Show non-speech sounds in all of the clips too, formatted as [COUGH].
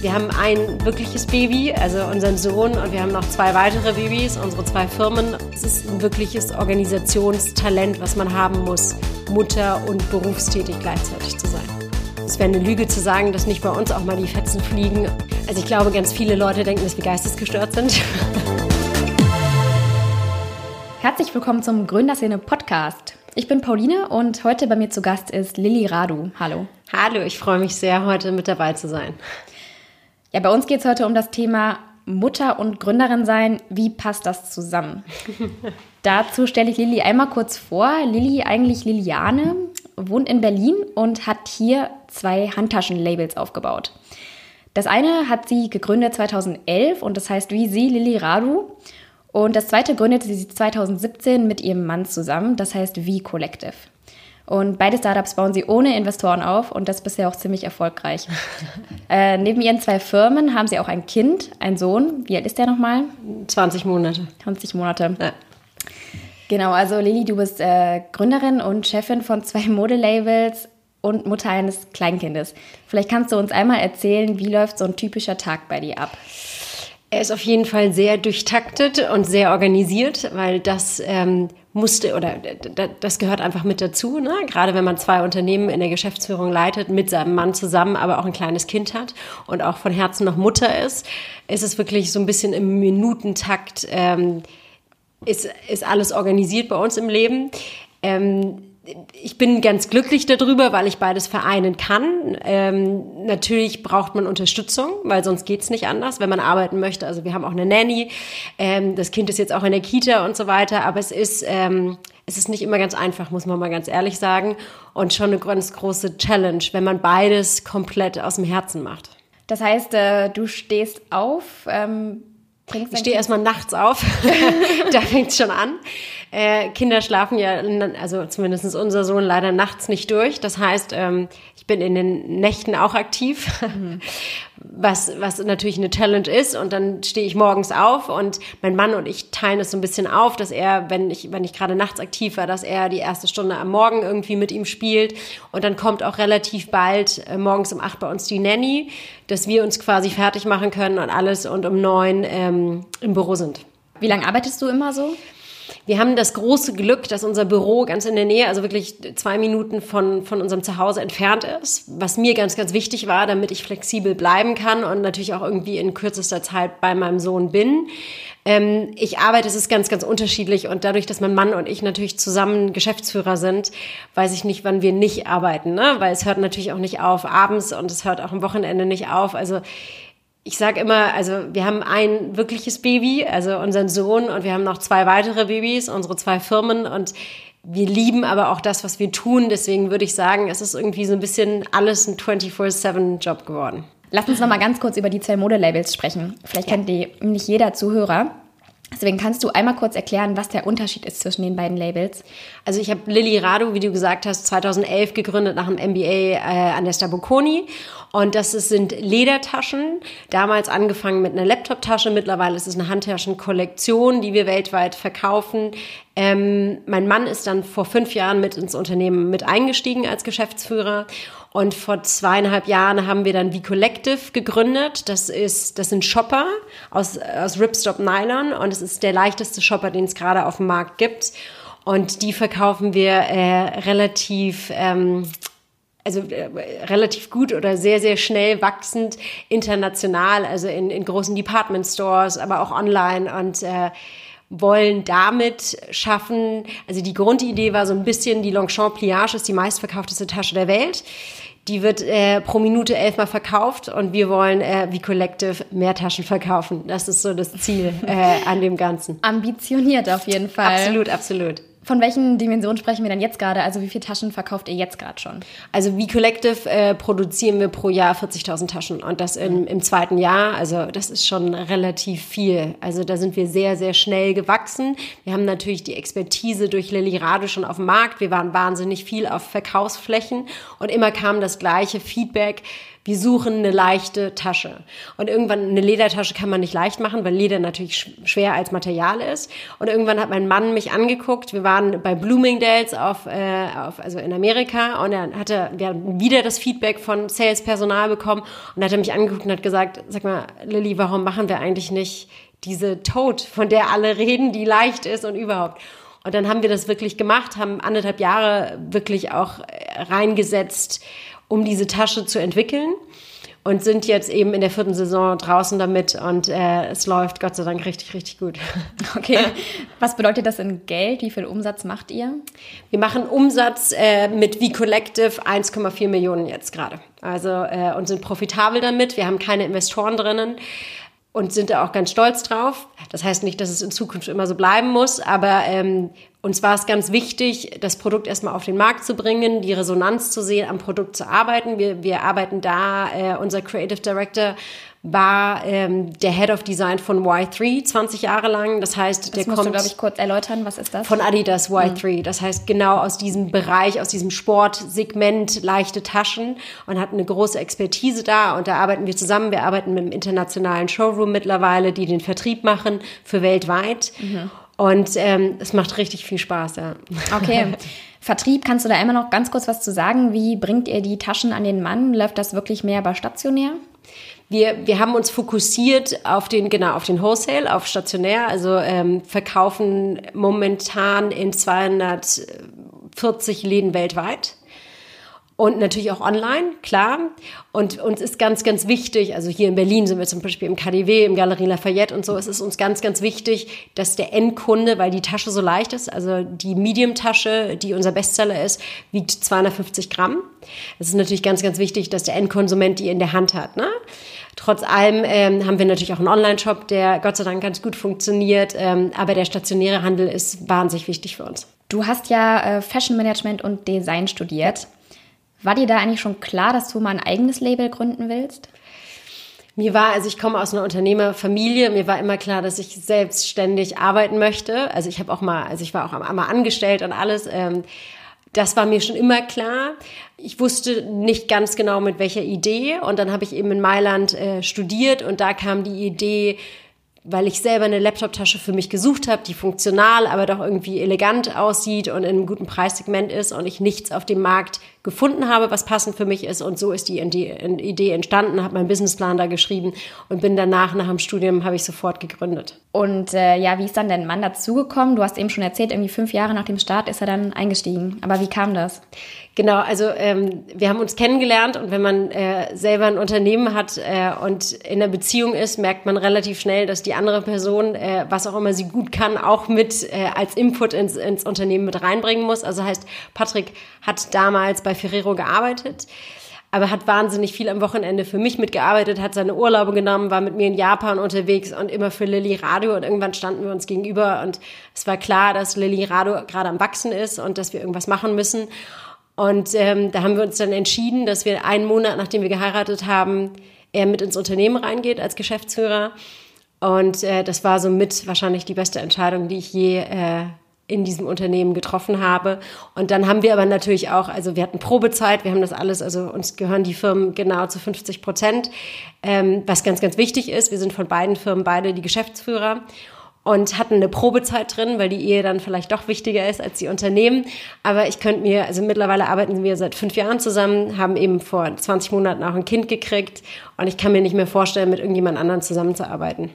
Wir haben ein wirkliches Baby, also unseren Sohn, und wir haben noch zwei weitere Babys, unsere zwei Firmen. Es ist ein wirkliches Organisationstalent, was man haben muss, Mutter und berufstätig gleichzeitig zu sein. Es wäre eine Lüge zu sagen, dass nicht bei uns auch mal die Fetzen fliegen. Also ich glaube, ganz viele Leute denken, dass wir geistesgestört sind. [LAUGHS] Herzlich willkommen zum Gründerszene Podcast. Ich bin Pauline und heute bei mir zu Gast ist Lilly Radu. Hallo. Hallo, ich freue mich sehr, heute mit dabei zu sein. Ja, bei uns geht es heute um das Thema Mutter und Gründerin sein. Wie passt das zusammen? [LAUGHS] Dazu stelle ich Lilly einmal kurz vor. Lilly, eigentlich Liliane, wohnt in Berlin und hat hier zwei Handtaschenlabels aufgebaut. Das eine hat sie gegründet 2011 und das heißt wie sie, Lilly Radu. Und das zweite gründete sie 2017 mit ihrem Mann zusammen, das heißt wie Collective. Und beide Startups bauen sie ohne Investoren auf und das bisher auch ziemlich erfolgreich. [LAUGHS] äh, neben ihren zwei Firmen haben sie auch ein Kind, einen Sohn. Wie alt ist der nochmal? 20 Monate. 20 Monate. Ja. Genau, also Lilly, du bist äh, Gründerin und Chefin von zwei [LAUGHS] Modelabels und Mutter eines Kleinkindes. Vielleicht kannst du uns einmal erzählen, wie läuft so ein typischer Tag bei dir ab? Er ist auf jeden Fall sehr durchtaktet und sehr organisiert, weil das ähm, musste oder das gehört einfach mit dazu. Ne? Gerade wenn man zwei Unternehmen in der Geschäftsführung leitet, mit seinem Mann zusammen, aber auch ein kleines Kind hat und auch von Herzen noch Mutter ist, ist es wirklich so ein bisschen im Minutentakt. Ähm, ist, ist alles organisiert bei uns im Leben. Ähm, ich bin ganz glücklich darüber, weil ich beides vereinen kann. Ähm, natürlich braucht man Unterstützung, weil sonst geht's nicht anders, wenn man arbeiten möchte. Also wir haben auch eine Nanny, ähm, das Kind ist jetzt auch in der Kita und so weiter, aber es ist, ähm, es ist nicht immer ganz einfach, muss man mal ganz ehrlich sagen. Und schon eine ganz große Challenge, wenn man beides komplett aus dem Herzen macht. Das heißt, äh, du stehst auf, ähm ich stehe erstmal nachts auf. [LAUGHS] da fängt es schon an. Äh, Kinder schlafen ja, also zumindest unser Sohn leider nachts nicht durch. Das heißt, ähm, ich bin in den Nächten auch aktiv, mhm. [LAUGHS] was, was natürlich eine Challenge ist. Und dann stehe ich morgens auf und mein Mann und ich teilen es so ein bisschen auf, dass er, wenn ich, wenn ich gerade nachts aktiv war, dass er die erste Stunde am Morgen irgendwie mit ihm spielt. Und dann kommt auch relativ bald äh, morgens um acht bei uns die Nanny, dass wir uns quasi fertig machen können und alles und um neun ähm, im Büro sind. Wie lange arbeitest du immer so? Wir haben das große Glück, dass unser Büro ganz in der Nähe, also wirklich zwei Minuten von, von unserem Zuhause entfernt ist, was mir ganz, ganz wichtig war, damit ich flexibel bleiben kann und natürlich auch irgendwie in kürzester Zeit bei meinem Sohn bin. Ähm, ich arbeite, es ist ganz, ganz unterschiedlich und dadurch, dass mein Mann und ich natürlich zusammen Geschäftsführer sind, weiß ich nicht, wann wir nicht arbeiten, ne? weil es hört natürlich auch nicht auf abends und es hört auch am Wochenende nicht auf. Also ich sage immer, also wir haben ein wirkliches Baby, also unseren Sohn, und wir haben noch zwei weitere Babys, unsere zwei Firmen und wir lieben aber auch das, was wir tun. Deswegen würde ich sagen, es ist irgendwie so ein bisschen alles ein 24-7-Job geworden. Lass uns noch mal ganz kurz über die zwei Modelabels sprechen. Vielleicht ja. kennt die nicht jeder Zuhörer. Deswegen kannst du einmal kurz erklären, was der Unterschied ist zwischen den beiden Labels. Also ich habe Lilly Radu, wie du gesagt hast, 2011 gegründet nach einem MBA äh, an der Staboconi. Und das sind Ledertaschen. Damals angefangen mit einer Laptop-Tasche. Mittlerweile ist es eine Handtaschenkollektion, die wir weltweit verkaufen. Ähm, mein Mann ist dann vor fünf Jahren mit ins Unternehmen mit eingestiegen als Geschäftsführer. Und vor zweieinhalb Jahren haben wir dann V-Collective gegründet. Das ist, das sind Shopper aus, aus Ripstop Nylon und es ist der leichteste Shopper, den es gerade auf dem Markt gibt. Und die verkaufen wir äh, relativ, ähm, also äh, relativ gut oder sehr, sehr schnell wachsend international, also in, in großen Department Stores, aber auch online und äh, wollen damit schaffen, also die Grundidee war so ein bisschen, die Longchamp Pliage ist die meistverkaufteste Tasche der Welt. Die wird äh, pro Minute elfmal verkauft und wir wollen äh, wie Collective mehr Taschen verkaufen. Das ist so das Ziel äh, an dem Ganzen. Ambitioniert auf jeden Fall. Absolut, absolut. Von welchen Dimensionen sprechen wir denn jetzt gerade? Also wie viele Taschen verkauft ihr jetzt gerade schon? Also wie Collective äh, produzieren wir pro Jahr 40.000 Taschen und das im, im zweiten Jahr. Also das ist schon relativ viel. Also da sind wir sehr, sehr schnell gewachsen. Wir haben natürlich die Expertise durch Lilly Rade schon auf dem Markt. Wir waren wahnsinnig viel auf Verkaufsflächen und immer kam das gleiche Feedback wir suchen eine leichte Tasche. Und irgendwann, eine Ledertasche kann man nicht leicht machen, weil Leder natürlich schwer als Material ist. Und irgendwann hat mein Mann mich angeguckt. Wir waren bei Bloomingdale's auf, äh, auf also in Amerika und er hatte, wir haben wieder das Feedback von Sales-Personal bekommen und hat er mich angeguckt und hat gesagt, sag mal, Lilly, warum machen wir eigentlich nicht diese Tote, von der alle reden, die leicht ist und überhaupt. Und dann haben wir das wirklich gemacht, haben anderthalb Jahre wirklich auch äh, reingesetzt, um diese Tasche zu entwickeln und sind jetzt eben in der vierten Saison draußen damit und äh, es läuft Gott sei Dank richtig, richtig gut. [LAUGHS] Okay. Was bedeutet das in Geld? Wie viel Umsatz macht ihr? Wir machen Umsatz äh, mit V-Collective 1,4 Millionen jetzt gerade. Also äh, und sind profitabel damit. Wir haben keine Investoren drinnen und sind da auch ganz stolz drauf. Das heißt nicht, dass es in Zukunft immer so bleiben muss, aber ähm, uns war es ganz wichtig, das Produkt erstmal auf den Markt zu bringen, die Resonanz zu sehen, am Produkt zu arbeiten. Wir, wir arbeiten da, äh, unser Creative Director war ähm, der Head of Design von Y3 20 Jahre lang. Das heißt, das der musst kommt du, glaube ich, kurz erläutern. Was ist das? von Adidas Y3. Mhm. Das heißt genau aus diesem Bereich, aus diesem Sportsegment leichte Taschen und hat eine große Expertise da. Und da arbeiten wir zusammen. Wir arbeiten mit einem internationalen Showroom mittlerweile, die den Vertrieb machen für weltweit. Mhm. Und ähm, es macht richtig viel Spaß, ja. Okay. [LAUGHS] Vertrieb, kannst du da immer noch ganz kurz was zu sagen? Wie bringt ihr die Taschen an den Mann? Läuft das wirklich mehr bei stationär? Wir, wir haben uns fokussiert auf den, genau, auf den Wholesale, auf stationär, also ähm, verkaufen momentan in 240 Läden weltweit. Und natürlich auch online, klar. Und uns ist ganz, ganz wichtig, also hier in Berlin sind wir zum Beispiel im KDW, im Galerie Lafayette und so, es ist uns ganz, ganz wichtig, dass der Endkunde, weil die Tasche so leicht ist, also die Medium-Tasche, die unser Bestseller ist, wiegt 250 Gramm. Es ist natürlich ganz, ganz wichtig, dass der Endkonsument die in der Hand hat. Ne? Trotz allem ähm, haben wir natürlich auch einen Online-Shop, der Gott sei Dank ganz gut funktioniert, ähm, aber der stationäre Handel ist wahnsinnig wichtig für uns. Du hast ja äh, Fashion Management und Design studiert. War dir da eigentlich schon klar, dass du mal ein eigenes Label gründen willst? Mir war, also ich komme aus einer Unternehmerfamilie, mir war immer klar, dass ich selbstständig arbeiten möchte. Also ich habe auch mal, also ich war auch einmal angestellt und alles. Ähm, das war mir schon immer klar. Ich wusste nicht ganz genau mit welcher Idee und dann habe ich eben in Mailand äh, studiert und da kam die Idee, weil ich selber eine Laptoptasche für mich gesucht habe, die funktional, aber doch irgendwie elegant aussieht und in einem guten Preissegment ist und ich nichts auf dem Markt gefunden habe, was passend für mich ist. Und so ist die Idee entstanden, habe meinen Businessplan da geschrieben und bin danach, nach dem Studium, habe ich sofort gegründet. Und äh, ja, wie ist dann dein Mann dazugekommen? Du hast eben schon erzählt, irgendwie fünf Jahre nach dem Start ist er dann eingestiegen. Aber wie kam das? Genau, also ähm, wir haben uns kennengelernt und wenn man äh, selber ein Unternehmen hat äh, und in einer Beziehung ist, merkt man relativ schnell, dass die andere Person, äh, was auch immer sie gut kann, auch mit äh, als Input ins, ins Unternehmen mit reinbringen muss. Also heißt, Patrick hat damals bei Ferrero gearbeitet, aber hat wahnsinnig viel am Wochenende für mich mitgearbeitet, hat seine Urlaube genommen, war mit mir in Japan unterwegs und immer für Lilly Radio und irgendwann standen wir uns gegenüber und es war klar, dass Lilly Radio gerade am Wachsen ist und dass wir irgendwas machen müssen. Und ähm, da haben wir uns dann entschieden, dass wir einen Monat, nachdem wir geheiratet haben, er mit ins Unternehmen reingeht als Geschäftsführer. Und äh, das war somit wahrscheinlich die beste Entscheidung, die ich je äh, in diesem Unternehmen getroffen habe. Und dann haben wir aber natürlich auch, also wir hatten Probezeit, wir haben das alles, also uns gehören die Firmen genau zu 50 Prozent, ähm, was ganz, ganz wichtig ist. Wir sind von beiden Firmen beide die Geschäftsführer und hatten eine Probezeit drin, weil die Ehe dann vielleicht doch wichtiger ist als die Unternehmen. Aber ich könnte mir, also mittlerweile arbeiten wir seit fünf Jahren zusammen, haben eben vor 20 Monaten auch ein Kind gekriegt und ich kann mir nicht mehr vorstellen, mit irgendjemand anderen zusammenzuarbeiten.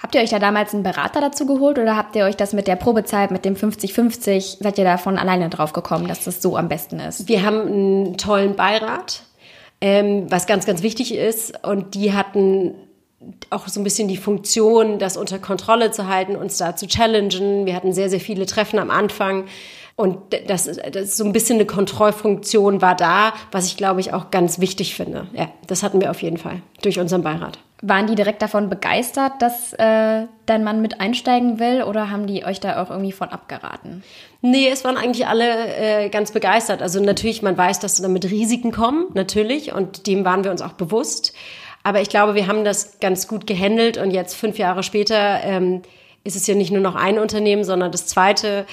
Habt ihr euch da damals einen Berater dazu geholt oder habt ihr euch das mit der Probezeit, mit dem 50-50, seid ihr da von alleine drauf gekommen, dass das so am besten ist? Wir haben einen tollen Beirat, ähm, was ganz, ganz wichtig ist. Und die hatten auch so ein bisschen die Funktion, das unter Kontrolle zu halten, uns da zu challengen. Wir hatten sehr, sehr viele Treffen am Anfang. Und das, das ist so ein bisschen eine Kontrollfunktion war da, was ich glaube ich auch ganz wichtig finde. Ja, das hatten wir auf jeden Fall durch unseren Beirat. Waren die direkt davon begeistert, dass äh, dein Mann mit einsteigen will oder haben die euch da auch irgendwie von abgeraten? Nee, es waren eigentlich alle äh, ganz begeistert. Also natürlich, man weiß, dass damit Risiken kommen, natürlich, und dem waren wir uns auch bewusst. Aber ich glaube, wir haben das ganz gut gehandelt und jetzt fünf Jahre später ähm, ist es ja nicht nur noch ein Unternehmen, sondern das zweite.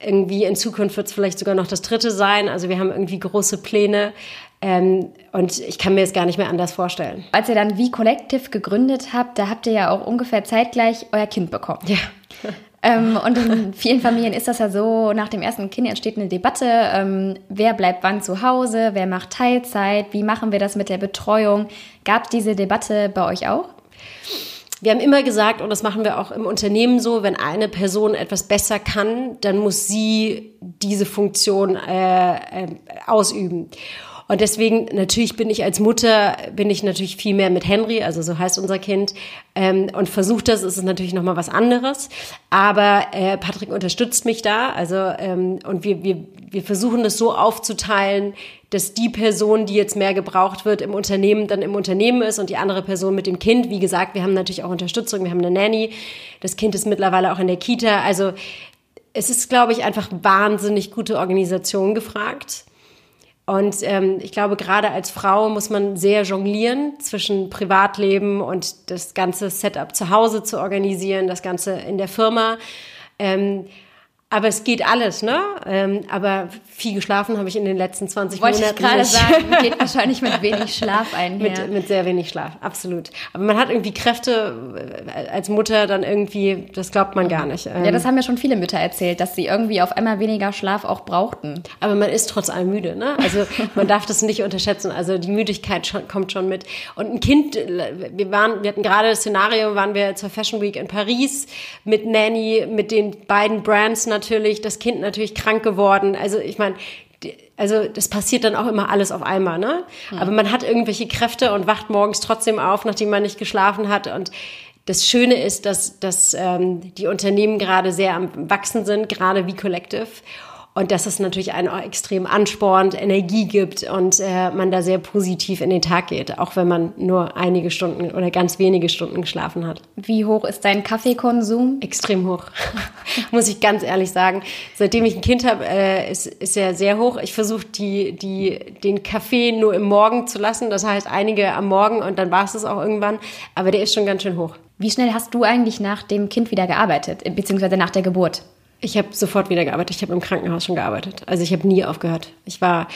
Irgendwie in Zukunft wird es vielleicht sogar noch das dritte sein. Also wir haben irgendwie große Pläne. Ähm, und ich kann mir es gar nicht mehr anders vorstellen. Als ihr dann wie Collective gegründet habt, da habt ihr ja auch ungefähr zeitgleich euer Kind bekommen. Ja. [LAUGHS] Ähm, und in vielen Familien ist das ja so, nach dem ersten Kind entsteht eine Debatte, ähm, wer bleibt wann zu Hause, wer macht Teilzeit, wie machen wir das mit der Betreuung. Gab es diese Debatte bei euch auch? Wir haben immer gesagt, und das machen wir auch im Unternehmen so, wenn eine Person etwas besser kann, dann muss sie diese Funktion äh, äh, ausüben. Und deswegen, natürlich bin ich als Mutter, bin ich natürlich viel mehr mit Henry, also so heißt unser Kind, ähm, und versucht das, ist es natürlich nochmal was anderes. Aber äh, Patrick unterstützt mich da, also ähm, und wir, wir, wir versuchen das so aufzuteilen, dass die Person, die jetzt mehr gebraucht wird im Unternehmen, dann im Unternehmen ist und die andere Person mit dem Kind. Wie gesagt, wir haben natürlich auch Unterstützung, wir haben eine Nanny, das Kind ist mittlerweile auch in der Kita. Also es ist, glaube ich, einfach wahnsinnig gute Organisation gefragt. Und ähm, ich glaube, gerade als Frau muss man sehr jonglieren zwischen Privatleben und das ganze Setup zu Hause zu organisieren, das Ganze in der Firma. Ähm, aber es geht alles, ne? Ähm, aber viel geschlafen habe ich in den letzten 20 Wollte Monaten. Wollte ich gerade sagen, [LAUGHS] geht wahrscheinlich mit wenig Schlaf einher. mit, mit sehr wenig Schlaf, absolut. Aber man hat irgendwie Kräfte äh, als Mutter dann irgendwie, das glaubt man gar nicht. ja, das haben ja schon viele Mütter erzählt, dass sie irgendwie auf einmal weniger Schlaf auch brauchten. Aber man ist trotz allem müde, ne? Also man darf das nicht unterschätzen. Also die Müdigkeit schon, kommt schon mit. Und ein Kind, wir waren, wir hatten gerade das Szenario, waren wir zur Fashion Week in Paris mit Nanny, mit den beiden Brands natürlich, das Kind natürlich krank geworden. Also ich meine, also das passiert dann auch immer alles auf einmal, ne? Mhm. Aber man hat irgendwelche Kräfte und wacht morgens trotzdem auf, nachdem man nicht geschlafen hat. Und das Schöne ist, dass, dass ähm, die Unternehmen gerade sehr am Wachsen sind, gerade wie Collective. Und dass es natürlich einen auch extrem anspornt, Energie gibt und äh, man da sehr positiv in den Tag geht, auch wenn man nur einige Stunden oder ganz wenige Stunden geschlafen hat. Wie hoch ist dein Kaffeekonsum? Extrem hoch, [LAUGHS] muss ich ganz ehrlich sagen. Seitdem ich ein Kind habe, äh, ist, ist er sehr hoch. Ich versuche die, die, den Kaffee nur im Morgen zu lassen, das heißt einige am Morgen und dann war es das auch irgendwann, aber der ist schon ganz schön hoch. Wie schnell hast du eigentlich nach dem Kind wieder gearbeitet, beziehungsweise nach der Geburt? Ich habe sofort wieder gearbeitet. Ich habe im Krankenhaus schon gearbeitet. Also ich habe nie aufgehört. Ich war,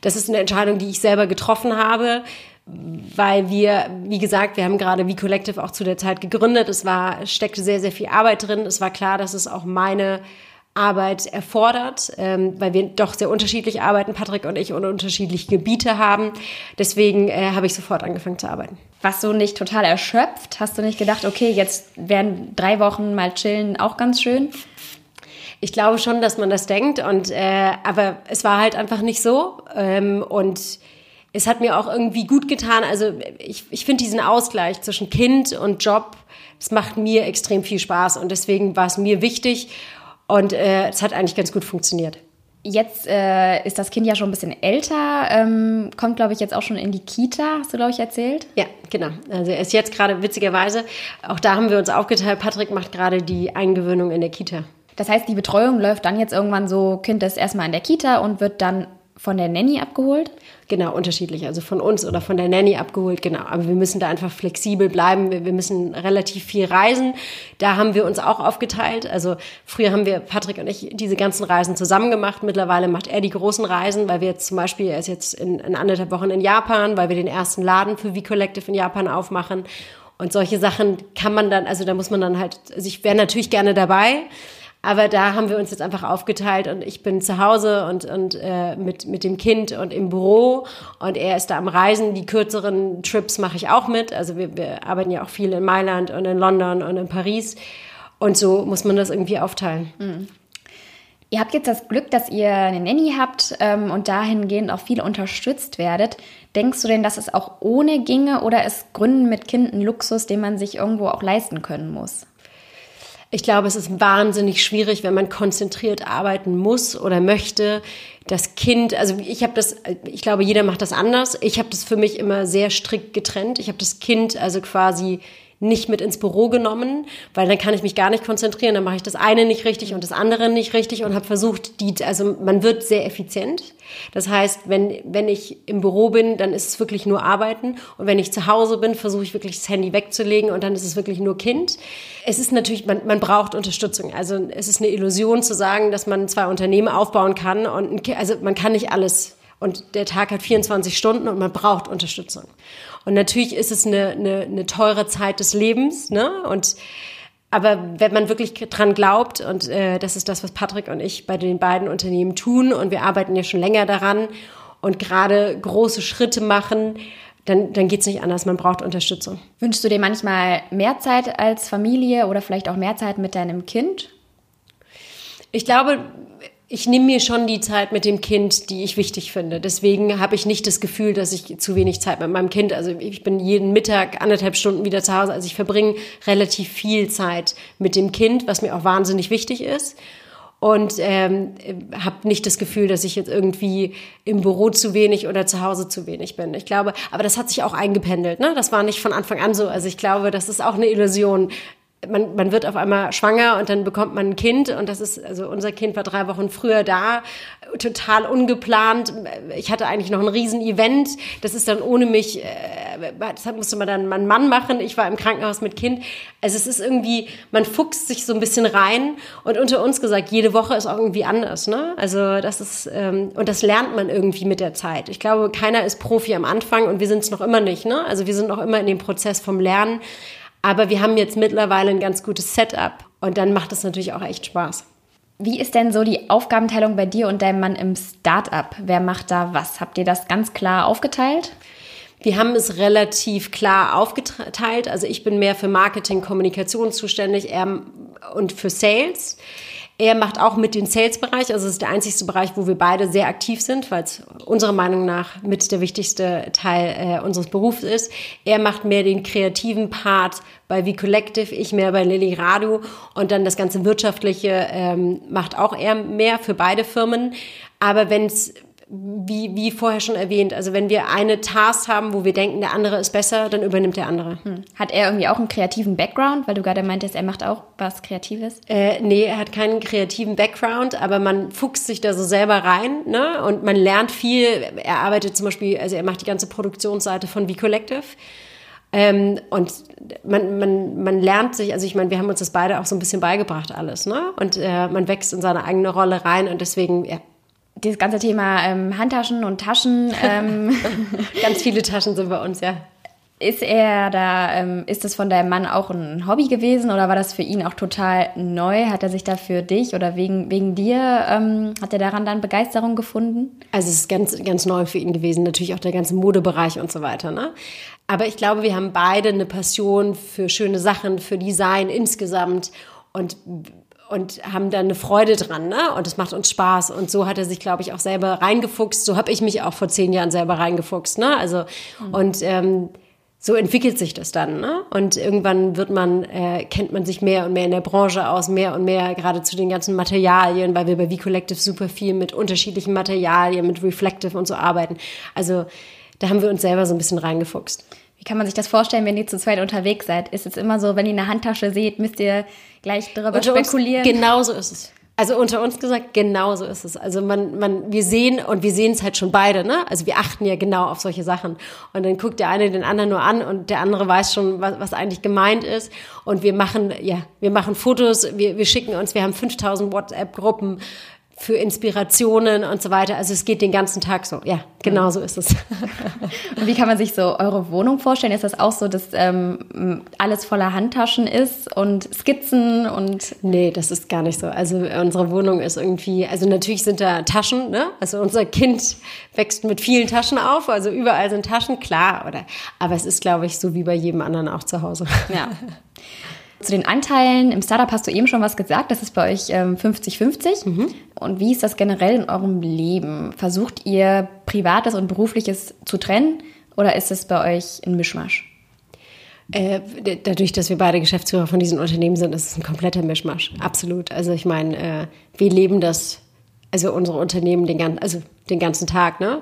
das ist eine Entscheidung, die ich selber getroffen habe, weil wir, wie gesagt, wir haben gerade wie Collective auch zu der Zeit gegründet. Es war, steckte sehr, sehr viel Arbeit drin. Es war klar, dass es auch meine Arbeit erfordert, ähm, weil wir doch sehr unterschiedlich arbeiten, Patrick und ich, und unterschiedliche Gebiete haben. Deswegen äh, habe ich sofort angefangen zu arbeiten. Warst du nicht total erschöpft? Hast du nicht gedacht, okay, jetzt wären drei Wochen mal chillen auch ganz schön? Ich glaube schon, dass man das denkt, und äh, aber es war halt einfach nicht so. Ähm, und es hat mir auch irgendwie gut getan. Also ich, ich finde diesen Ausgleich zwischen Kind und Job, das macht mir extrem viel Spaß und deswegen war es mir wichtig und äh, es hat eigentlich ganz gut funktioniert. Jetzt äh, ist das Kind ja schon ein bisschen älter, ähm, kommt, glaube ich, jetzt auch schon in die Kita, hast du, glaube ich, erzählt? Ja, genau. Also er ist jetzt gerade, witzigerweise, auch da haben wir uns aufgeteilt, Patrick macht gerade die Eingewöhnung in der Kita. Das heißt, die Betreuung läuft dann jetzt irgendwann so, Kind ist erstmal in der Kita und wird dann von der Nanny abgeholt? Genau, unterschiedlich. Also von uns oder von der Nanny abgeholt, genau. Aber wir müssen da einfach flexibel bleiben. Wir, wir, müssen relativ viel reisen. Da haben wir uns auch aufgeteilt. Also früher haben wir, Patrick und ich, diese ganzen Reisen zusammen gemacht. Mittlerweile macht er die großen Reisen, weil wir jetzt zum Beispiel, er ist jetzt in, in anderthalb Wochen in Japan, weil wir den ersten Laden für V-Collective in Japan aufmachen. Und solche Sachen kann man dann, also da muss man dann halt, also ich wäre natürlich gerne dabei, aber da haben wir uns jetzt einfach aufgeteilt und ich bin zu Hause und, und äh, mit, mit dem Kind und im Büro und er ist da am Reisen. Die kürzeren Trips mache ich auch mit. Also wir, wir arbeiten ja auch viel in Mailand und in London und in Paris. Und so muss man das irgendwie aufteilen. Mhm. Ihr habt jetzt das Glück, dass ihr eine Nanny habt ähm, und dahingehend auch viel unterstützt werdet. Denkst du denn, dass es auch ohne ginge oder ist Gründen mit Kind ein Luxus, den man sich irgendwo auch leisten können muss? Ich glaube, es ist wahnsinnig schwierig, wenn man konzentriert arbeiten muss oder möchte. Das Kind, also ich habe das, ich glaube, jeder macht das anders. Ich habe das für mich immer sehr strikt getrennt. Ich habe das Kind also quasi nicht mit ins Büro genommen, weil dann kann ich mich gar nicht konzentrieren. Dann mache ich das eine nicht richtig und das andere nicht richtig und habe versucht, die, also man wird sehr effizient. Das heißt, wenn, wenn ich im Büro bin, dann ist es wirklich nur Arbeiten und wenn ich zu Hause bin, versuche ich wirklich das Handy wegzulegen und dann ist es wirklich nur Kind. Es ist natürlich, man, man braucht Unterstützung. Also es ist eine Illusion zu sagen, dass man zwei Unternehmen aufbauen kann und also man kann nicht alles Und der Tag hat 24 Stunden und man braucht Unterstützung. Und natürlich ist es eine, eine, eine teure Zeit des Lebens, ne? Und aber wenn man wirklich dran glaubt, und äh, das ist das, was Patrick und ich bei den beiden Unternehmen tun, und wir arbeiten ja schon länger daran und gerade große Schritte machen, dann, dann geht es nicht anders. Man braucht Unterstützung. Wünschst du dir manchmal mehr Zeit als Familie oder vielleicht auch mehr Zeit mit deinem Kind? Ich glaube, ich nehme mir schon die Zeit mit dem Kind, die ich wichtig finde. Deswegen habe ich nicht das Gefühl, dass ich zu wenig Zeit mit meinem Kind. Also ich bin jeden Mittag anderthalb Stunden wieder zu Hause. Also ich verbringe relativ viel Zeit mit dem Kind, was mir auch wahnsinnig wichtig ist. Und ähm, habe nicht das Gefühl, dass ich jetzt irgendwie im Büro zu wenig oder zu Hause zu wenig bin. Ich glaube, aber das hat sich auch eingependelt. Ne? Das war nicht von Anfang an so. Also ich glaube, das ist auch eine Illusion man, man wird auf einmal schwanger und dann bekommt man ein Kind und das ist, also unser Kind war drei Wochen früher da, total ungeplant. Ich hatte eigentlich noch ein Riesen-Event, das ist dann ohne mich, äh, das musste man dann mein Mann machen, ich war im Krankenhaus mit Kind. Also es ist irgendwie, man fuchst sich so ein bisschen rein und unter uns gesagt, jede Woche ist auch irgendwie anders, ne? Also das ist, ähm, und das lernt man irgendwie mit der Zeit. Ich glaube, keiner ist Profi am Anfang und wir sind es noch immer nicht, ne? Also wir sind noch immer in dem Prozess vom Lernen. Aber wir haben jetzt mittlerweile ein ganz gutes Setup und dann macht es natürlich auch echt Spaß. Wie ist denn so die Aufgabenteilung bei dir und deinem Mann im Startup? Wer macht da was? Habt ihr das ganz klar aufgeteilt? Wir haben es relativ klar aufgeteilt. Also ich bin mehr für Marketing, Kommunikation zuständig er, und für Sales. Er macht auch mit den Sales-Bereich, also es ist der einzigste Bereich, wo wir beide sehr aktiv sind, weil es unserer Meinung nach mit der wichtigste Teil äh, unseres Berufs ist. Er macht mehr den kreativen Part bei V Collective, ich mehr bei Lilly Radu und dann das ganze wirtschaftliche ähm, macht auch er mehr für beide Firmen. Aber wenn es wie, wie vorher schon erwähnt, also wenn wir eine Task haben, wo wir denken, der andere ist besser, dann übernimmt der andere. Hm. Hat er irgendwie auch einen kreativen Background, weil du gerade meintest, er macht auch was Kreatives? Äh, nee, er hat keinen kreativen Background, aber man fuchst sich da so selber rein ne? und man lernt viel. Er arbeitet zum Beispiel, also er macht die ganze Produktionsseite von V-Collective. Ähm, und man, man, man lernt sich, also ich meine, wir haben uns das beide auch so ein bisschen beigebracht alles, ne? Und äh, man wächst in seine eigene Rolle rein und deswegen, ja, dieses ganze Thema ähm, Handtaschen und Taschen. Ähm, [LAUGHS] Ganz viele Taschen sind bei uns, ja. Ist er da, ähm, ist das von deinem Mann auch ein Hobby gewesen oder war das für ihn auch total neu? Hat er sich da für dich oder wegen, wegen dir, ähm, hat er daran dann Begeisterung gefunden? Also es ist ganz, ganz neu für ihn gewesen, natürlich auch der ganze Modebereich und so weiter. Ne? Aber ich glaube, wir haben beide eine Passion für schöne Sachen, für Design insgesamt und und haben dann eine Freude dran, ne? Und es macht uns Spaß. Und so hat er sich, glaube ich, auch selber reingefuchst. So habe ich mich auch vor zehn Jahren selber reingefuchst, ne? Also mhm. und ähm, so entwickelt sich das dann, ne? Und irgendwann wird man äh, kennt man sich mehr und mehr in der Branche aus, mehr und mehr gerade zu den ganzen Materialien, weil wir bei V Collective super viel mit unterschiedlichen Materialien, mit Reflective und so arbeiten. Also da haben wir uns selber so ein bisschen reingefuchst. Kann man sich das vorstellen, wenn ihr zu zweit unterwegs seid? Ist es immer so, wenn ihr eine Handtasche seht, müsst ihr gleich darüber unter spekulieren? Uns, genau so ist es. Also unter uns gesagt, genau so ist es. Also man, man, wir sehen und wir sehen es halt schon beide, ne? Also wir achten ja genau auf solche Sachen. Und dann guckt der eine den anderen nur an und der andere weiß schon, was, was eigentlich gemeint ist. Und wir machen, ja, wir machen Fotos, wir, wir schicken uns, wir haben 5000 WhatsApp-Gruppen für Inspirationen und so weiter. Also es geht den ganzen Tag so. Ja, genau so ist es. [LAUGHS] und wie kann man sich so eure Wohnung vorstellen? Ist das auch so, dass ähm, alles voller Handtaschen ist und Skizzen und... Nee, das ist gar nicht so. Also unsere Wohnung ist irgendwie, also natürlich sind da Taschen, ne? Also unser Kind wächst mit vielen Taschen auf, also überall sind Taschen, klar, oder? Aber es ist, glaube ich, so wie bei jedem anderen auch zu Hause. Ja. [LAUGHS] Zu den Anteilen im Startup hast du eben schon was gesagt. Das ist bei euch 50-50. Ähm, mhm. Und wie ist das generell in eurem Leben? Versucht ihr Privates und Berufliches zu trennen oder ist es bei euch ein Mischmasch? Äh, dadurch, dass wir beide Geschäftsführer von diesen Unternehmen sind, ist es ein kompletter Mischmasch. Absolut. Also ich meine, äh, wir leben das, also unsere Unternehmen den, also den ganzen Tag, ne?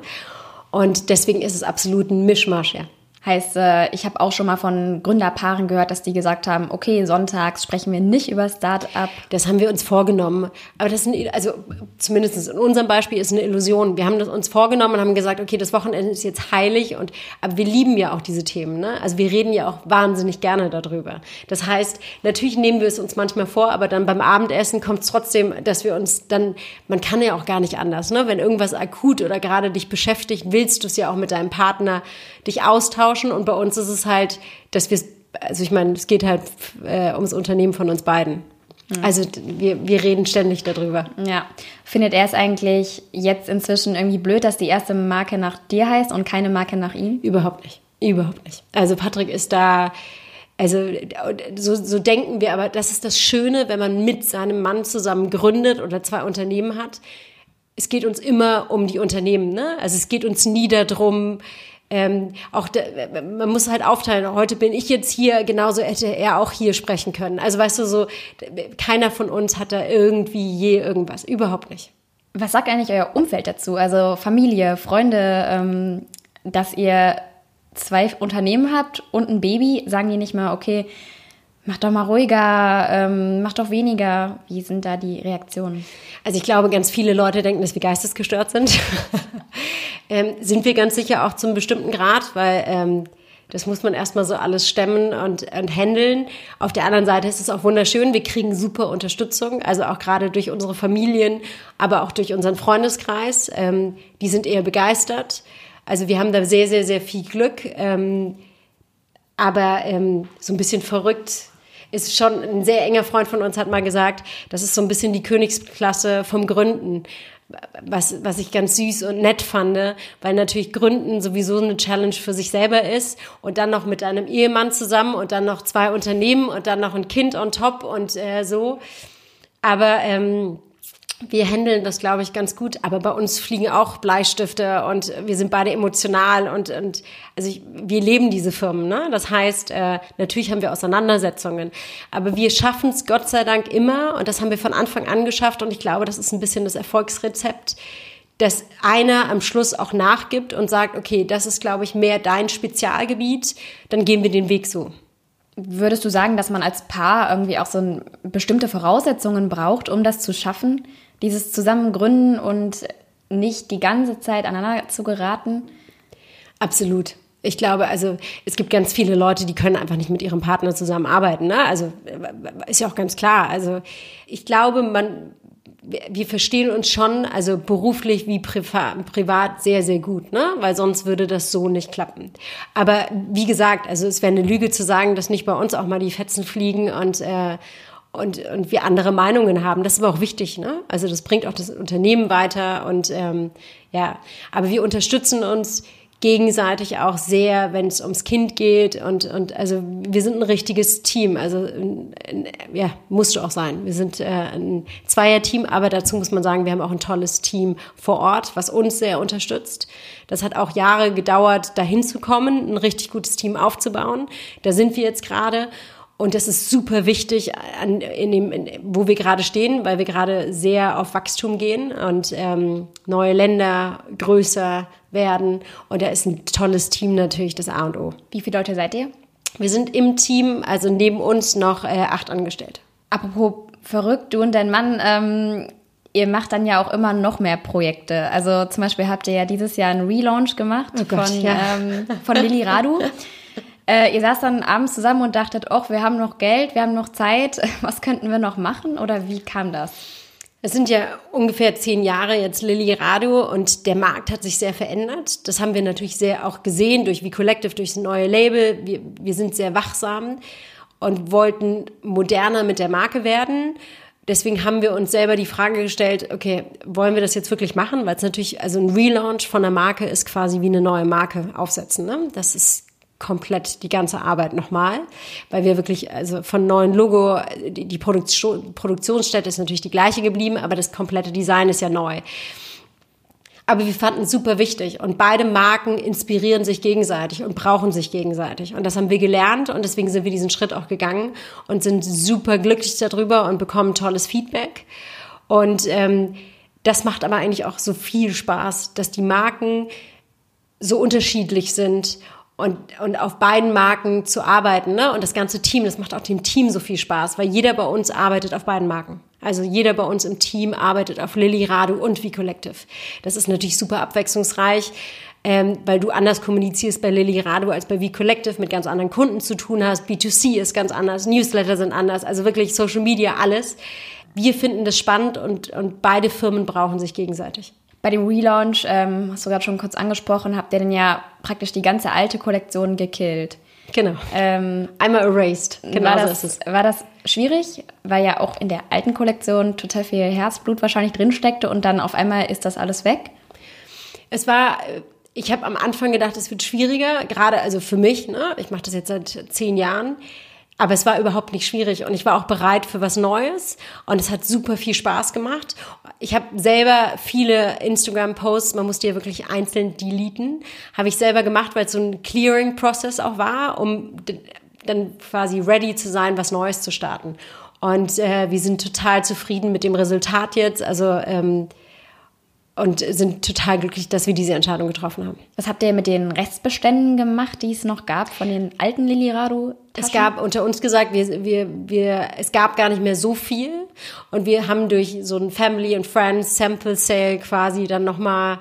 Und deswegen ist es absolut ein Mischmasch, ja. Heißt, äh, ich habe auch schon mal von Gründerpaaren gehört, dass die gesagt haben, okay, sonntags sprechen wir nicht über Start-up. Das haben wir uns vorgenommen. Aber das ist, also zumindest in unserem Beispiel ist eine Illusion. Wir haben das uns vorgenommen und haben gesagt, okay, das Wochenende ist jetzt heilig und, aber wir lieben ja auch diese Themen, ne? Also wir reden ja auch wahnsinnig gerne darüber. Das heißt, natürlich nehmen wir es uns manchmal vor, aber dann beim Abendessen kommt es trotzdem, dass wir uns dann, man kann ja auch gar nicht anders, ne? Wenn irgendwas akut oder gerade dich beschäftigt, willst du es ja auch mit deinem Partner dich austauschen. Und bei uns ist es halt, dass wir, also ich meine, es geht halt äh, ums Unternehmen von uns beiden. Mhm. Also wir, wir reden ständig darüber. Ja. Findet er es eigentlich jetzt inzwischen irgendwie blöd, dass die erste Marke nach dir heißt und keine Marke nach ihm? Überhaupt nicht. Überhaupt nicht. Also Patrick ist da, also so, so denken wir, aber das ist das Schöne, wenn man mit seinem Mann zusammen gründet oder zwei Unternehmen hat. Es geht uns immer um die Unternehmen, ne? Also es geht uns nie darum, ähm, auch de, man muss halt aufteilen. Heute bin ich jetzt hier, genauso hätte er auch hier sprechen können. Also weißt du so, keiner von uns hat da irgendwie je irgendwas, überhaupt nicht. Was sagt eigentlich euer Umfeld dazu? Also Familie, Freunde, ähm, dass ihr zwei Unternehmen habt und ein Baby, sagen die nicht mal, okay, mach doch mal ruhiger, ähm, mach doch weniger. Wie sind da die Reaktionen? Also ich glaube, ganz viele Leute denken, dass wir geistesgestört sind. [LAUGHS] ähm, sind wir ganz sicher auch zum bestimmten Grad, weil ähm, das muss man erstmal so alles stemmen und, und handeln. Auf der anderen Seite ist es auch wunderschön. Wir kriegen super Unterstützung, also auch gerade durch unsere Familien, aber auch durch unseren Freundeskreis. Ähm, die sind eher begeistert. Also wir haben da sehr, sehr, sehr viel Glück. Ähm, aber ähm, so ein bisschen verrückt ist schon ein sehr enger Freund von uns hat mal gesagt, das ist so ein bisschen die Königsklasse vom Gründen. Was, was ich ganz süß und nett fand, weil natürlich Gründen sowieso eine Challenge für sich selber ist und dann noch mit einem Ehemann zusammen und dann noch zwei Unternehmen und dann noch ein Kind on top und äh, so. Aber ähm, wir handeln das, glaube ich, ganz gut. Aber bei uns fliegen auch Bleistifte und wir sind beide emotional und, und also ich, wir leben diese Firmen. Ne? Das heißt, äh, natürlich haben wir Auseinandersetzungen, aber wir schaffen es Gott sei Dank immer und das haben wir von Anfang an geschafft und ich glaube, das ist ein bisschen das Erfolgsrezept dass einer am Schluss auch nachgibt und sagt, okay, das ist, glaube ich, mehr dein Spezialgebiet, dann gehen wir den Weg so. Würdest du sagen, dass man als Paar irgendwie auch so ein, bestimmte Voraussetzungen braucht, um das zu schaffen? Dieses Zusammengründen und nicht die ganze Zeit aneinander zu geraten? Absolut. Ich glaube, also es gibt ganz viele Leute, die können einfach nicht mit ihrem Partner zusammenarbeiten. Ne? Also ist ja auch ganz klar. Also ich glaube, man, wir verstehen uns schon, also beruflich wie privat sehr, sehr gut, ne? Weil sonst würde das so nicht klappen. Aber wie gesagt, also es wäre eine Lüge zu sagen, dass nicht bei uns auch mal die Fetzen fliegen und äh, und, und wir andere Meinungen haben. Das ist aber auch wichtig, ne? Also das bringt auch das Unternehmen weiter und ähm, ja, aber wir unterstützen uns gegenseitig auch sehr, wenn es ums Kind geht und, und also wir sind ein richtiges Team, also ja, musst du auch sein. Wir sind äh, ein Zweier-Team, aber dazu muss man sagen, wir haben auch ein tolles Team vor Ort, was uns sehr unterstützt. Das hat auch Jahre gedauert, dahin zu kommen, ein richtig gutes Team aufzubauen. Da sind wir jetzt gerade und das ist super wichtig, an, in dem, in, wo wir gerade stehen, weil wir gerade sehr auf Wachstum gehen und ähm, neue Länder größer werden. Und da ist ein tolles Team natürlich das A und O. Wie viele Leute seid ihr? Wir sind im Team, also neben uns noch äh, acht Angestellte. Apropos verrückt, du und dein Mann, ähm, ihr macht dann ja auch immer noch mehr Projekte. Also zum Beispiel habt ihr ja dieses Jahr einen Relaunch gemacht oh Gott, von, ja. ähm, von Lilly Radu. [LAUGHS] Äh, ihr saßt dann abends zusammen und dachtet, oh, wir haben noch Geld, wir haben noch Zeit, [LAUGHS] was könnten wir noch machen oder wie kam das? Es sind ja ungefähr zehn Jahre jetzt Lilly Radio und der Markt hat sich sehr verändert. Das haben wir natürlich sehr auch gesehen durch V-Collective, durch das neue Label. Wir, wir sind sehr wachsam und wollten moderner mit der Marke werden. Deswegen haben wir uns selber die Frage gestellt, okay, wollen wir das jetzt wirklich machen? Weil es natürlich, also ein Relaunch von einer Marke ist quasi wie eine neue Marke aufsetzen. Ne? Das ist komplett die ganze Arbeit nochmal, weil wir wirklich, also von neuen Logo, die, die Produktion, Produktionsstätte ist natürlich die gleiche geblieben, aber das komplette Design ist ja neu. Aber wir fanden es super wichtig und beide Marken inspirieren sich gegenseitig und brauchen sich gegenseitig. Und das haben wir gelernt und deswegen sind wir diesen Schritt auch gegangen und sind super glücklich darüber und bekommen tolles Feedback. Und ähm, das macht aber eigentlich auch so viel Spaß, dass die Marken so unterschiedlich sind und, und auf beiden Marken zu arbeiten. Ne? Und das ganze Team, das macht auch dem Team so viel Spaß, weil jeder bei uns arbeitet auf beiden Marken. Also jeder bei uns im Team arbeitet auf Lilly Radu und V Collective. Das ist natürlich super abwechslungsreich, ähm, weil du anders kommunizierst bei Lilly Radu als bei V Collective, mit ganz anderen Kunden zu tun hast. B2C ist ganz anders, Newsletter sind anders, also wirklich Social Media, alles. Wir finden das spannend und, und beide Firmen brauchen sich gegenseitig. Bei dem Relaunch, ähm, hast du gerade schon kurz angesprochen, habt ihr denn ja praktisch die ganze alte Kollektion gekillt. Genau. Ähm, Einmal erased. Genau war, das, so ist es. war das schwierig, weil ja auch in der alten Kollektion total viel Herzblut wahrscheinlich drinsteckte und dann auf einmal ist das alles weg? Es war, ich habe am Anfang gedacht, es wird schwieriger, gerade also für mich, ne? ich mache das jetzt seit zehn Jahren. Aber es war überhaupt nicht schwierig und ich war auch bereit für was Neues und es hat super viel Spaß gemacht. Ich habe selber viele Instagram-Posts, man muss die ja wirklich einzeln deleten, habe ich selber gemacht, weil es so ein Clearing-Prozess auch war, um dann quasi ready zu sein, was Neues zu starten. Und äh, wir sind total zufrieden mit dem Resultat jetzt. Also ähm, und sind total glücklich, dass wir diese Entscheidung getroffen haben. Was habt ihr mit den Restbeständen gemacht, die es noch gab von den alten Lilirado? Es gab unter uns gesagt, wir, wir, wir, es gab gar nicht mehr so viel und wir haben durch so ein Family and Friends Sample Sale quasi dann nochmal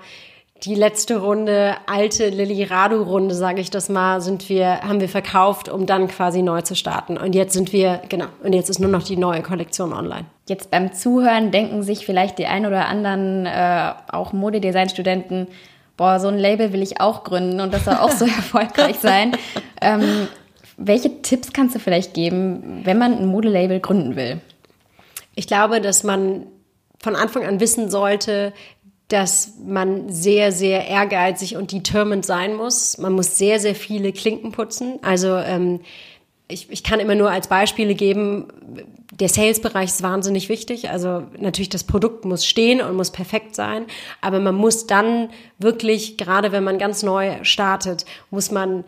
die letzte Runde, alte Lilirado-Runde, sage ich das mal, sind wir, haben wir verkauft, um dann quasi neu zu starten. Und jetzt sind wir, genau, und jetzt ist nur noch die neue Kollektion online. Jetzt beim Zuhören denken sich vielleicht die ein oder anderen, äh, auch Modedesign-Studenten, boah, so ein Label will ich auch gründen und das soll auch so [LAUGHS] erfolgreich sein. Ähm, welche Tipps kannst du vielleicht geben, wenn man ein Modelabel gründen will? Ich glaube, dass man von Anfang an wissen sollte, dass man sehr, sehr ehrgeizig und determined sein muss. Man muss sehr, sehr viele Klinken putzen. Also ähm, ich, ich kann immer nur als Beispiele geben, der Sales-Bereich ist wahnsinnig wichtig. Also natürlich, das Produkt muss stehen und muss perfekt sein. Aber man muss dann wirklich, gerade wenn man ganz neu startet, muss man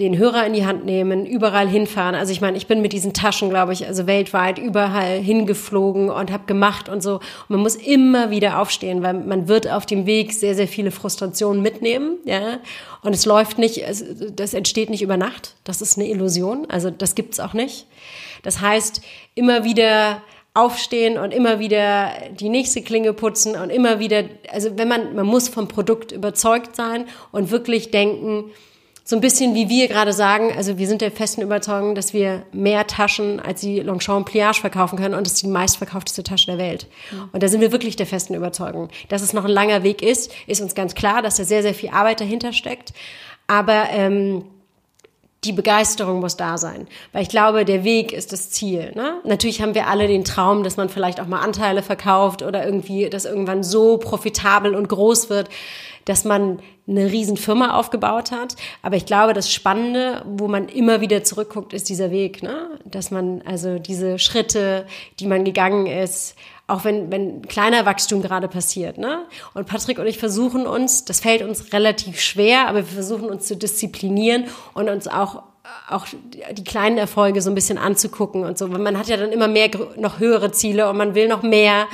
den Hörer in die Hand nehmen, überall hinfahren. Also ich meine, ich bin mit diesen Taschen, glaube ich, also weltweit überall hingeflogen und habe gemacht und so. Und man muss immer wieder aufstehen, weil man wird auf dem Weg sehr, sehr viele Frustrationen mitnehmen. Ja? Und es läuft nicht, es, das entsteht nicht über Nacht. Das ist eine Illusion. Also das gibt's auch nicht. Das heißt, immer wieder aufstehen und immer wieder die nächste Klinge putzen und immer wieder, also wenn man, man muss vom Produkt überzeugt sein und wirklich denken, so ein bisschen wie wir gerade sagen, also wir sind der festen Überzeugung, dass wir mehr Taschen als die Longchamp Pliage verkaufen können und das ist die meistverkaufteste Tasche der Welt. Mhm. Und da sind wir wirklich der festen Überzeugung. Dass es noch ein langer Weg ist, ist uns ganz klar, dass da sehr, sehr viel Arbeit dahinter steckt. Aber ähm, die Begeisterung muss da sein, weil ich glaube, der Weg ist das Ziel. Ne? Natürlich haben wir alle den Traum, dass man vielleicht auch mal Anteile verkauft oder irgendwie, dass irgendwann so profitabel und groß wird, dass man eine riesen Firma aufgebaut hat. Aber ich glaube, das Spannende, wo man immer wieder zurückguckt, ist dieser Weg, ne? Dass man also diese Schritte, die man gegangen ist, auch wenn, wenn kleiner Wachstum gerade passiert, ne? Und Patrick und ich versuchen uns, das fällt uns relativ schwer, aber wir versuchen uns zu disziplinieren und uns auch auch die kleinen Erfolge so ein bisschen anzugucken und so. Man hat ja dann immer mehr, noch höhere Ziele und man will noch mehr.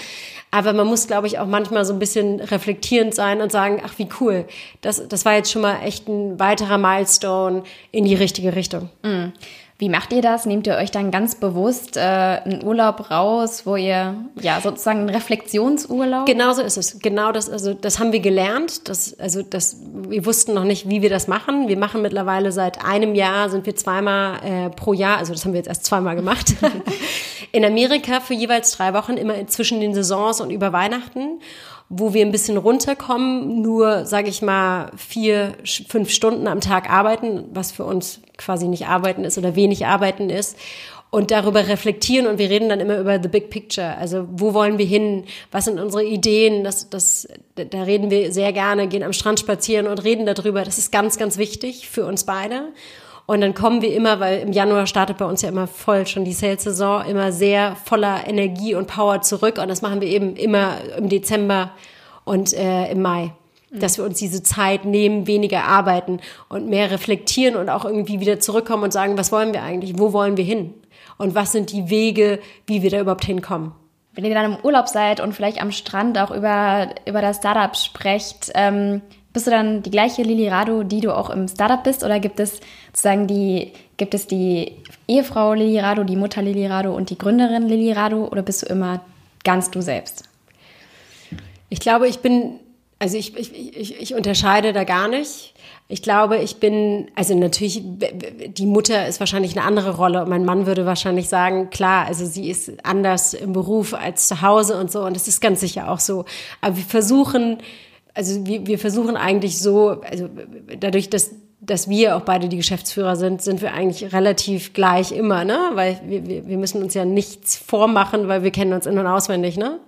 Aber man muss, glaube ich, auch manchmal so ein bisschen reflektierend sein und sagen, ach, wie cool. Das, das war jetzt schon mal echt ein weiterer Milestone in die richtige Richtung. Mhm. Wie macht ihr das? Nehmt ihr euch dann ganz bewusst äh, einen Urlaub raus, wo ihr ja sozusagen einen Reflexionsurlaub? Genau so ist es. Genau das, also das haben wir gelernt. Das, also das, wir wussten noch nicht, wie wir das machen. Wir machen mittlerweile seit einem Jahr sind wir zweimal äh, pro Jahr, also das haben wir jetzt erst zweimal gemacht. [LAUGHS] In Amerika für jeweils drei Wochen immer zwischen den Saisons und über Weihnachten wo wir ein bisschen runterkommen, nur, sage ich mal, vier, fünf Stunden am Tag arbeiten, was für uns quasi nicht arbeiten ist oder wenig arbeiten ist und darüber reflektieren und wir reden dann immer über the big picture. Also wo wollen wir hin? Was sind unsere Ideen? Das, das, da reden wir sehr gerne, gehen am Strand spazieren und reden darüber. Das ist ganz, ganz wichtig für uns beide. Und dann kommen wir immer, weil im Januar startet bei uns ja immer voll schon die Sales-Saison, immer sehr voller Energie und Power zurück. Und das machen wir eben immer im Dezember und äh, im Mai. Mhm. Dass wir uns diese Zeit nehmen, weniger arbeiten und mehr reflektieren und auch irgendwie wieder zurückkommen und sagen, was wollen wir eigentlich? Wo wollen wir hin? Und was sind die Wege, wie wir da überhaupt hinkommen? Wenn ihr dann im Urlaub seid und vielleicht am Strand auch über, über das Startup sprecht, ähm, Bist du dann die gleiche Lili Rado, die du auch im Startup bist? Oder gibt es sozusagen die, gibt es die Ehefrau Lili Rado, die Mutter Lili Rado und die Gründerin Lili Rado? Oder bist du immer ganz du selbst? Ich glaube, ich bin, also ich, ich, ich, ich unterscheide da gar nicht. Ich glaube, ich bin, also natürlich, die Mutter ist wahrscheinlich eine andere Rolle. Und mein Mann würde wahrscheinlich sagen, klar, also sie ist anders im Beruf als zu Hause und so. Und das ist ganz sicher auch so. Aber wir versuchen, also wir, wir versuchen eigentlich so, also dadurch, dass dass wir auch beide die Geschäftsführer sind, sind wir eigentlich relativ gleich immer, ne? Weil wir, wir, müssen uns ja nichts vormachen, weil wir kennen uns in- und auswendig, ne?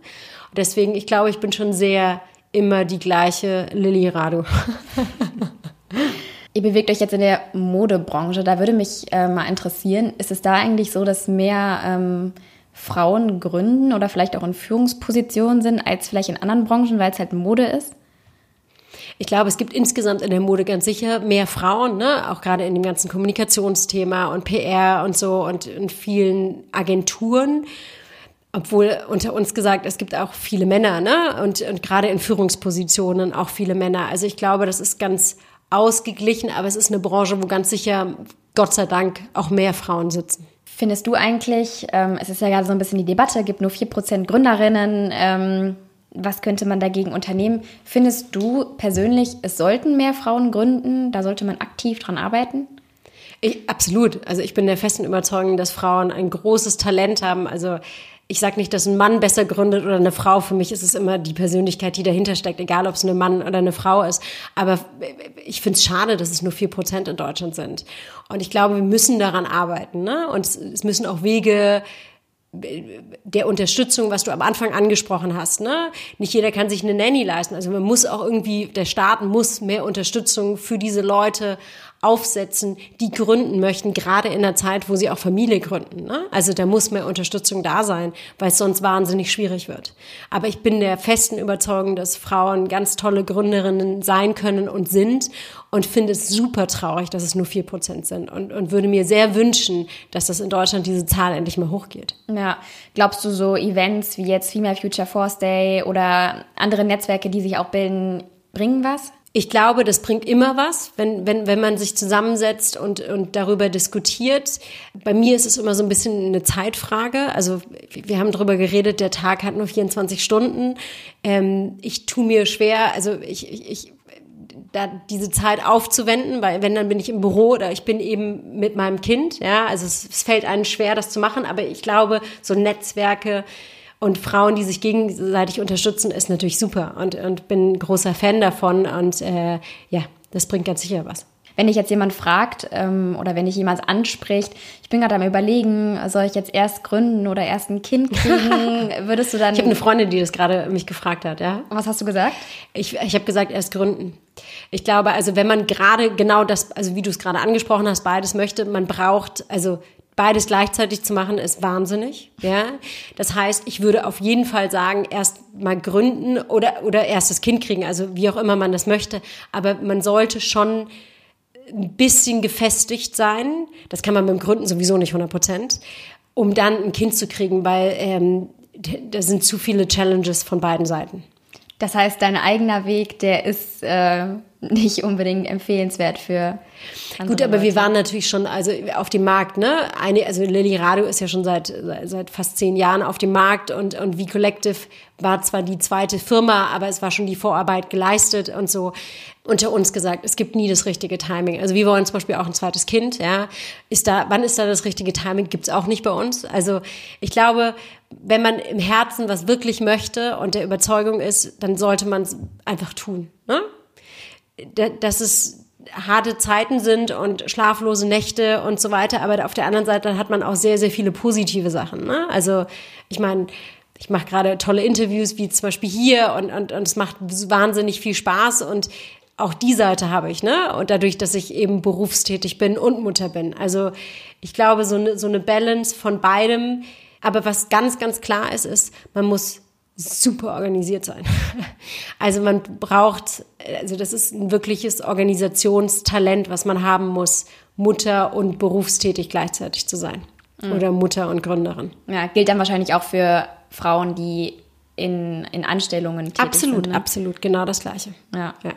Deswegen, ich glaube, ich bin schon sehr immer die gleiche Lilly Radu. [LAUGHS] Ihr bewegt euch jetzt in der Modebranche. Da würde mich äh, mal interessieren, ist es da eigentlich so, dass mehr ähm, Frauen gründen oder vielleicht auch in Führungspositionen sind als vielleicht in anderen Branchen, weil es halt Mode ist? Ich glaube, es gibt insgesamt in der Mode ganz sicher mehr Frauen, ne? auch gerade in dem ganzen Kommunikationsthema und PR und so und in vielen Agenturen. Obwohl unter uns gesagt, es gibt auch viele Männer, ne? Und, und gerade in Führungspositionen auch viele Männer. Also ich glaube, das ist ganz ausgeglichen, aber es ist eine Branche, wo ganz sicher, Gott sei Dank, auch mehr Frauen sitzen. Findest du eigentlich, ähm, es ist ja gerade so ein bisschen die Debatte, gibt nur 4% Gründerinnen, ähm, was könnte man dagegen unternehmen? Findest du persönlich, es sollten mehr Frauen gründen? Da sollte man aktiv dran arbeiten? Ich, absolut. Also ich bin der festen Überzeugung, dass Frauen ein großes Talent haben. Also ich sage nicht, dass ein Mann besser gründet oder eine Frau. Für mich ist es immer die Persönlichkeit, die dahinter steckt, egal ob es ein Mann oder eine Frau ist. Aber ich finde es schade, dass es nur vier Prozent in Deutschland sind. Und ich glaube, wir müssen daran arbeiten. Ne? Und es, es müssen auch Wege der Unterstützung, was du am Anfang angesprochen hast. Ne? Nicht jeder kann sich eine Nanny leisten. Also man muss auch irgendwie, der Staat muss mehr Unterstützung für diese Leute aufsetzen, die gründen möchten, gerade in der Zeit, wo sie auch Familie gründen. Ne? Also da muss mehr Unterstützung da sein, weil es sonst wahnsinnig schwierig wird. Aber ich bin der festen Überzeugung, dass Frauen ganz tolle Gründerinnen sein können und sind und finde es super traurig, dass es nur vier Prozent sind und, und würde mir sehr wünschen, dass das in Deutschland diese Zahl endlich mal hochgeht. Ja, glaubst du so Events wie jetzt Female Future Force Day oder andere Netzwerke, die sich auch bilden, bringen was? Ich glaube, das bringt immer was, wenn, wenn, wenn man sich zusammensetzt und, und darüber diskutiert. Bei mir ist es immer so ein bisschen eine Zeitfrage. Also wir haben darüber geredet, der Tag hat nur 24 Stunden. Ähm, ich tue mir schwer, also ich, ich, ich da diese Zeit aufzuwenden, weil wenn dann bin ich im Büro oder ich bin eben mit meinem Kind, ja, also es, es fällt einem schwer, das zu machen, aber ich glaube, so Netzwerke, und Frauen, die sich gegenseitig unterstützen, ist natürlich super und, und bin großer Fan davon. Und äh, ja, das bringt ganz sicher was. Wenn dich jetzt jemand fragt ähm, oder wenn dich jemand anspricht, ich bin gerade am überlegen, soll ich jetzt erst gründen oder erst ein Kind kriegen, [LAUGHS] würdest du dann... ich habe eine Freundin, die das gerade mich gefragt hat, ja. Was hast du gesagt? Ich, ich habe gesagt, erst gründen. Ich glaube, also wenn man gerade genau das, also wie du es gerade angesprochen hast, beides möchte, man braucht, also beides gleichzeitig zu machen ist wahnsinnig, ja. Das heißt, ich würde auf jeden Fall sagen, erst mal gründen oder, oder erst das Kind kriegen, also wie auch immer man das möchte. Aber man sollte schon ein bisschen gefestigt sein. Das kann man beim Gründen sowieso nicht 100 Prozent, um dann ein Kind zu kriegen, weil ähm, da sind zu viele Challenges von beiden Seiten. Das heißt, dein eigener Weg, der ist äh, nicht unbedingt empfehlenswert für. Gut, aber Leute. wir waren natürlich schon also auf dem Markt, ne? Eine, also Lilly Radio ist ja schon seit, seit fast zehn Jahren auf dem Markt und, und V Collective war zwar die zweite Firma, aber es war schon die Vorarbeit geleistet und so. Unter uns gesagt, es gibt nie das richtige Timing. Also wir wollen zum Beispiel auch ein zweites Kind, ja. Ist da, wann ist da das richtige Timing? Gibt's auch nicht bei uns. Also ich glaube, wenn man im Herzen was wirklich möchte und der Überzeugung ist, dann sollte man es einfach tun. Ne? dass es harte Zeiten sind und schlaflose Nächte und so weiter, aber auf der anderen Seite hat man auch sehr, sehr viele positive Sachen. Ne? Also ich meine, ich mache gerade tolle Interviews, wie zum Beispiel hier und, und, und es macht wahnsinnig viel Spaß und auch die Seite habe ich, ne? Und dadurch, dass ich eben berufstätig bin und Mutter bin. Also ich glaube, so eine, so eine Balance von beidem. Aber was ganz, ganz klar ist, ist, man muss super organisiert sein. [LAUGHS] Also man braucht, also das ist ein wirkliches Organisationstalent, was man haben muss, Mutter und berufstätig gleichzeitig zu sein. Mhm. Oder Mutter und Gründerin. Ja, gilt dann wahrscheinlich auch für Frauen, die in, in Anstellungen tätig absolut, sind. Absolut, ne? absolut, genau das Gleiche. Ja. ja.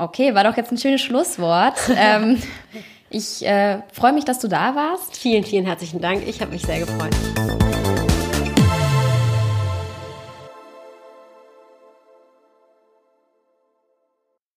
Okay, war doch jetzt ein schönes Schlusswort. [LAUGHS] ähm, ich äh, freue mich, dass du da warst. Vielen, vielen herzlichen Dank. Ich habe mich sehr gefreut.